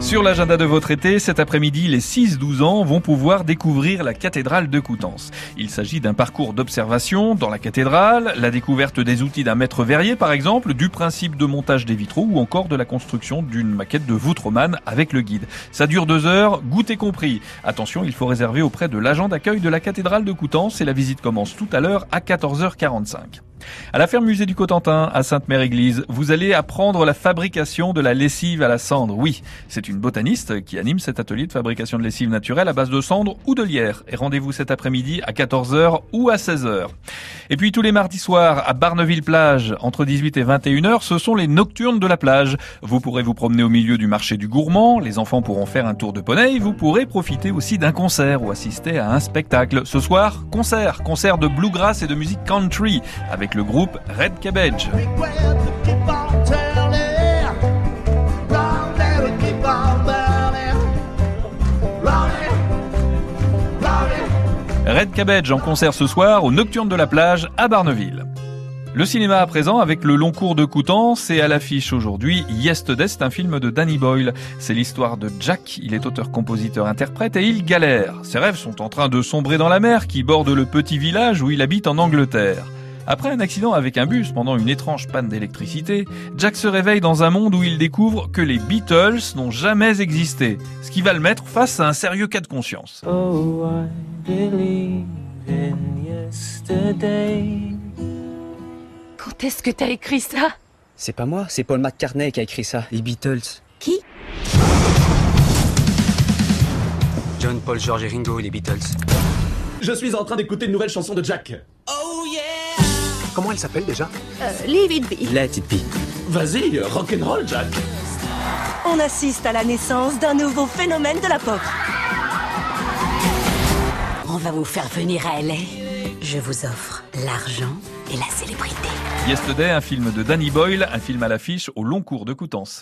Sur l'agenda de votre été, cet après-midi, les 6-12 ans vont pouvoir découvrir la cathédrale de Coutances. Il s'agit d'un parcours d'observation dans la cathédrale, la découverte des outils d'un maître verrier par exemple, du principe de montage des vitraux ou encore de la construction d'une maquette de voûte romane avec le guide. Ça dure deux heures, goûter compris. Attention, il faut réserver auprès de l'agent d'accueil de la cathédrale de Coutances et la visite commence tout à l'heure à 14h45. À la ferme musée du Cotentin, à Sainte-Mère-Église, vous allez apprendre la fabrication de la lessive à la cendre. Oui, c'est une botaniste qui anime cet atelier de fabrication de lessive naturelle à base de cendre ou de lierre. Et rendez-vous cet après-midi à 14h ou à 16h. Et puis tous les mardis soirs à Barneville-Plage, entre 18 et 21h, ce sont les nocturnes de la plage. Vous pourrez vous promener au milieu du marché du gourmand, les enfants pourront faire un tour de poney, vous pourrez profiter aussi d'un concert ou assister à un spectacle. Ce soir, concert, concert de bluegrass et de musique country avec le groupe Red Cabbage. Red Cabbage en concert ce soir au Nocturne de la plage à Barneville. Le cinéma à présent avec le long cours de Coutances et à l'affiche aujourd'hui Yesterday, un film de Danny Boyle. C'est l'histoire de Jack, il est auteur, compositeur, interprète et il galère. Ses rêves sont en train de sombrer dans la mer qui borde le petit village où il habite en Angleterre. Après un accident avec un bus pendant une étrange panne d'électricité, Jack se réveille dans un monde où il découvre que les Beatles n'ont jamais existé, ce qui va le mettre face à un sérieux cas de conscience. Oh, Quand est-ce que t'as écrit ça? C'est pas moi, c'est Paul McCartney qui a écrit ça, les Beatles. Qui? John, Paul, George et Ringo, les Beatles. Je suis en train d'écouter une nouvelle chanson de Jack. Oh yeah Comment elle s'appelle déjà? Euh, Leave it be. Let it be. Vas-y, rock'n'roll, Jack. On assiste à la naissance d'un nouveau phénomène de la pop. On va vous faire venir à LA. Je vous offre l'argent et la célébrité. Yesterday, un film de Danny Boyle, un film à l'affiche au long cours de Coutances.